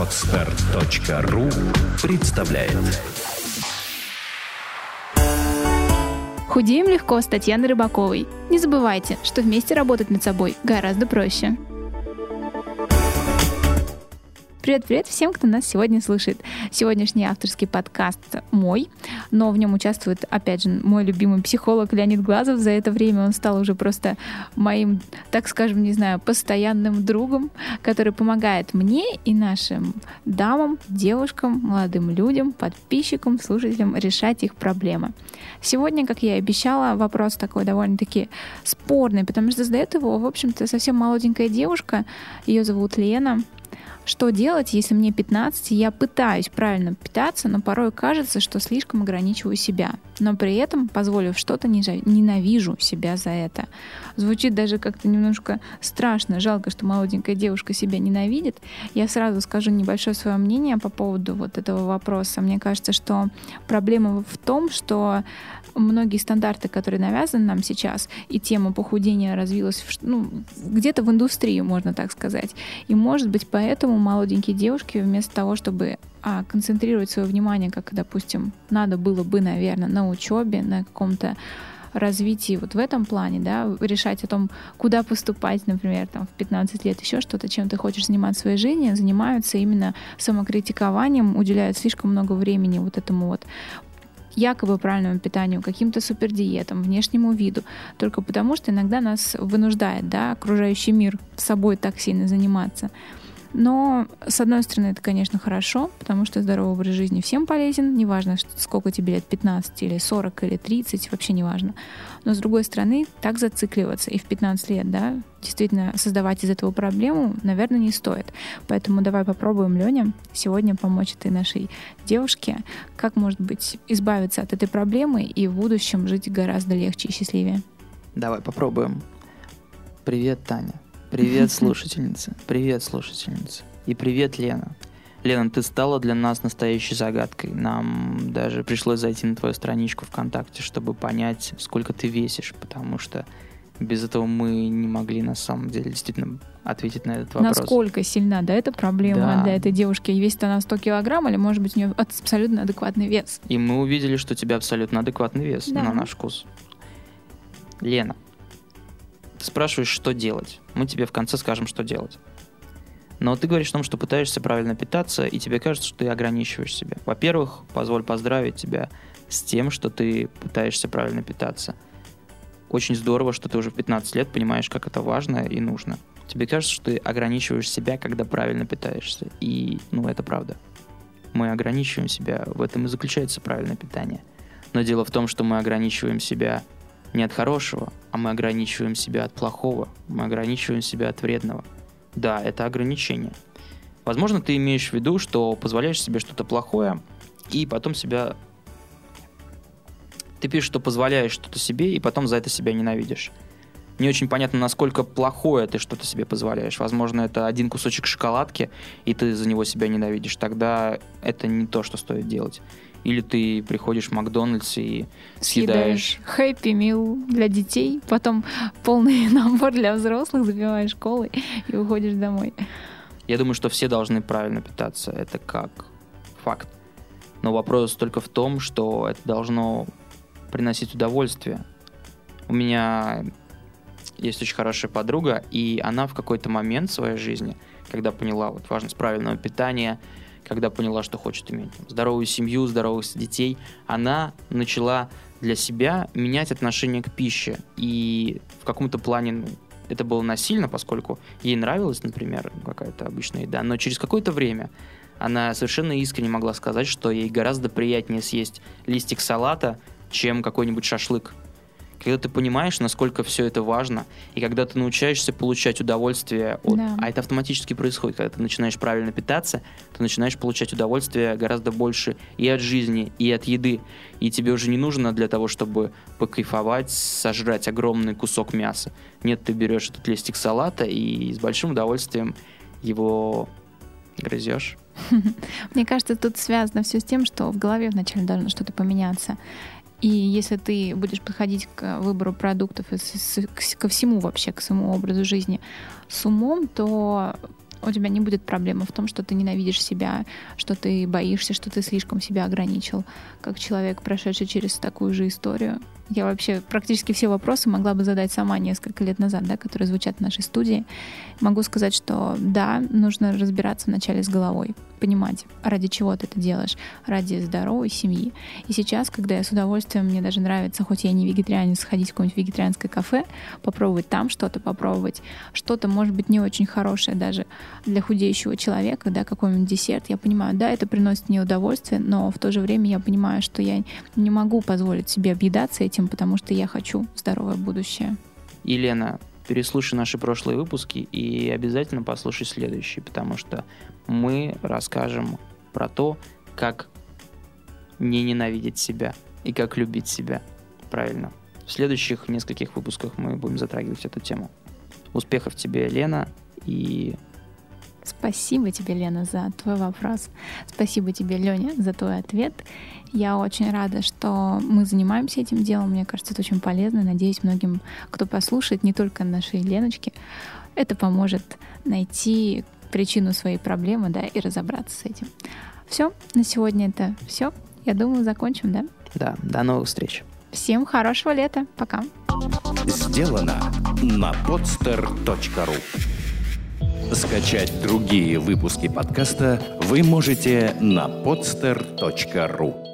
Отстар.ру представляет Худеем легко с Татьяной Рыбаковой. Не забывайте, что вместе работать над собой гораздо проще. Привет-привет всем, кто нас сегодня слышит. Сегодняшний авторский подкаст мой, но в нем участвует, опять же, мой любимый психолог Леонид Глазов. За это время он стал уже просто моим, так скажем, не знаю, постоянным другом, который помогает мне и нашим дамам, девушкам, молодым людям, подписчикам, слушателям решать их проблемы. Сегодня, как я и обещала, вопрос такой довольно-таки спорный, потому что задает его, в общем-то, совсем молоденькая девушка. Ее зовут Лена. Что делать, если мне 15, и я пытаюсь правильно питаться, но порой кажется, что слишком ограничиваю себя, но при этом, позволив что-то, ненавижу себя за это. Звучит даже как-то немножко страшно, жалко, что молоденькая девушка себя ненавидит. Я сразу скажу небольшое свое мнение по поводу вот этого вопроса. Мне кажется, что проблема в том, что многие стандарты, которые навязаны нам сейчас, и тема похудения развилась ну, где-то в индустрии, можно так сказать. И, может быть, поэтому молоденькие девушки вместо того, чтобы а, концентрировать свое внимание, как, допустим, надо было бы, наверное, на учебе, на каком-то развитии вот в этом плане, да, решать о том, куда поступать, например, там, в 15 лет, еще что-то, чем ты хочешь заниматься в своей жизни, занимаются именно самокритикованием, уделяют слишком много времени вот этому вот якобы правильному питанию, каким-то супердиетам, внешнему виду, только потому что иногда нас вынуждает да, окружающий мир собой так сильно заниматься. Но, с одной стороны, это, конечно, хорошо, потому что здоровый образ жизни всем полезен, неважно, сколько тебе лет, 15 или 40 или 30, вообще неважно. Но, с другой стороны, так зацикливаться и в 15 лет, да, действительно создавать из этого проблему, наверное, не стоит. Поэтому давай попробуем, Леня, сегодня помочь этой нашей девушке, как, может быть, избавиться от этой проблемы и в будущем жить гораздо легче и счастливее. Давай попробуем. Привет, Таня. Привет, слушательница. Привет, слушательница. И привет, Лена. Лена, ты стала для нас настоящей загадкой. Нам даже пришлось зайти на твою страничку ВКонтакте, чтобы понять, сколько ты весишь, потому что без этого мы не могли на самом деле действительно ответить на этот вопрос. Насколько сильна, да, эта проблема да. для этой девушки? Весит она 100 килограмм или, может быть, у нее абсолютно адекватный вес? И мы увидели, что у тебя абсолютно адекватный вес да. на наш вкус. Лена, спрашиваешь, что делать. Мы тебе в конце скажем, что делать. Но ты говоришь о том, что пытаешься правильно питаться, и тебе кажется, что ты ограничиваешь себя. Во-первых, позволь поздравить тебя с тем, что ты пытаешься правильно питаться. Очень здорово, что ты уже в 15 лет понимаешь, как это важно и нужно. Тебе кажется, что ты ограничиваешь себя, когда правильно питаешься. И, ну, это правда. Мы ограничиваем себя, в этом и заключается правильное питание. Но дело в том, что мы ограничиваем себя не от хорошего, а мы ограничиваем себя от плохого, мы ограничиваем себя от вредного. Да, это ограничение. Возможно, ты имеешь в виду, что позволяешь себе что-то плохое, и потом себя... Ты пишешь, что позволяешь что-то себе, и потом за это себя ненавидишь. Не очень понятно, насколько плохое ты что-то себе позволяешь. Возможно, это один кусочек шоколадки, и ты за него себя ненавидишь. Тогда это не то, что стоит делать. Или ты приходишь в Макдональдс и съедаешь... Хэппи мил для детей, потом полный набор для взрослых, забиваешь колы и уходишь домой. Я думаю, что все должны правильно питаться. Это как факт. Но вопрос только в том, что это должно приносить удовольствие. У меня есть очень хорошая подруга, и она в какой-то момент в своей жизни, когда поняла вот важность правильного питания, когда поняла, что хочет иметь здоровую семью, здоровых детей, она начала для себя менять отношение к пище. И в каком-то плане ну, это было насильно, поскольку ей нравилась, например, какая-то обычная еда, но через какое-то время она совершенно искренне могла сказать, что ей гораздо приятнее съесть листик салата, чем какой-нибудь шашлык когда ты понимаешь, насколько все это важно, и когда ты научаешься получать удовольствие от... Да. А это автоматически происходит, когда ты начинаешь правильно питаться, ты начинаешь получать удовольствие гораздо больше и от жизни, и от еды. И тебе уже не нужно для того, чтобы покайфовать, сожрать огромный кусок мяса. Нет, ты берешь этот листик салата и с большим удовольствием его грызешь. Мне кажется, тут связано все с тем, что в голове вначале должно что-то поменяться. И если ты будешь подходить к выбору продуктов ко всему вообще, к своему образу жизни с умом, то у тебя не будет проблемы в том, что ты ненавидишь себя, что ты боишься, что ты слишком себя ограничил, как человек, прошедший через такую же историю. Я вообще практически все вопросы могла бы задать сама несколько лет назад, да, которые звучат в нашей студии. Могу сказать, что да, нужно разбираться вначале с головой, понимать, ради чего ты это делаешь, ради здоровой семьи. И сейчас, когда я с удовольствием, мне даже нравится, хоть я не вегетарианец, сходить в какое-нибудь вегетарианское кафе, попробовать там что-то, попробовать что-то, может быть, не очень хорошее даже для худеющего человека, да, какой-нибудь десерт, я понимаю, да, это приносит мне удовольствие, но в то же время я понимаю, что я не могу позволить себе объедаться этим, потому что я хочу здоровое будущее. Елена, переслушай наши прошлые выпуски и обязательно послушай следующий, потому что мы расскажем про то, как не ненавидеть себя и как любить себя. Правильно. В следующих нескольких выпусках мы будем затрагивать эту тему. Успехов тебе, Лена, и Спасибо тебе, Лена, за твой вопрос. Спасибо тебе, Леня, за твой ответ. Я очень рада, что мы занимаемся этим делом. Мне кажется, это очень полезно. Надеюсь, многим, кто послушает, не только нашей Леночке, это поможет найти причину своей проблемы, да, и разобраться с этим. Все, на сегодня это все. Я думаю, закончим, да? Да, до новых встреч. Всем хорошего лета. Пока. Сделано на podster.ru Скачать другие выпуски подкаста вы можете на podster.ru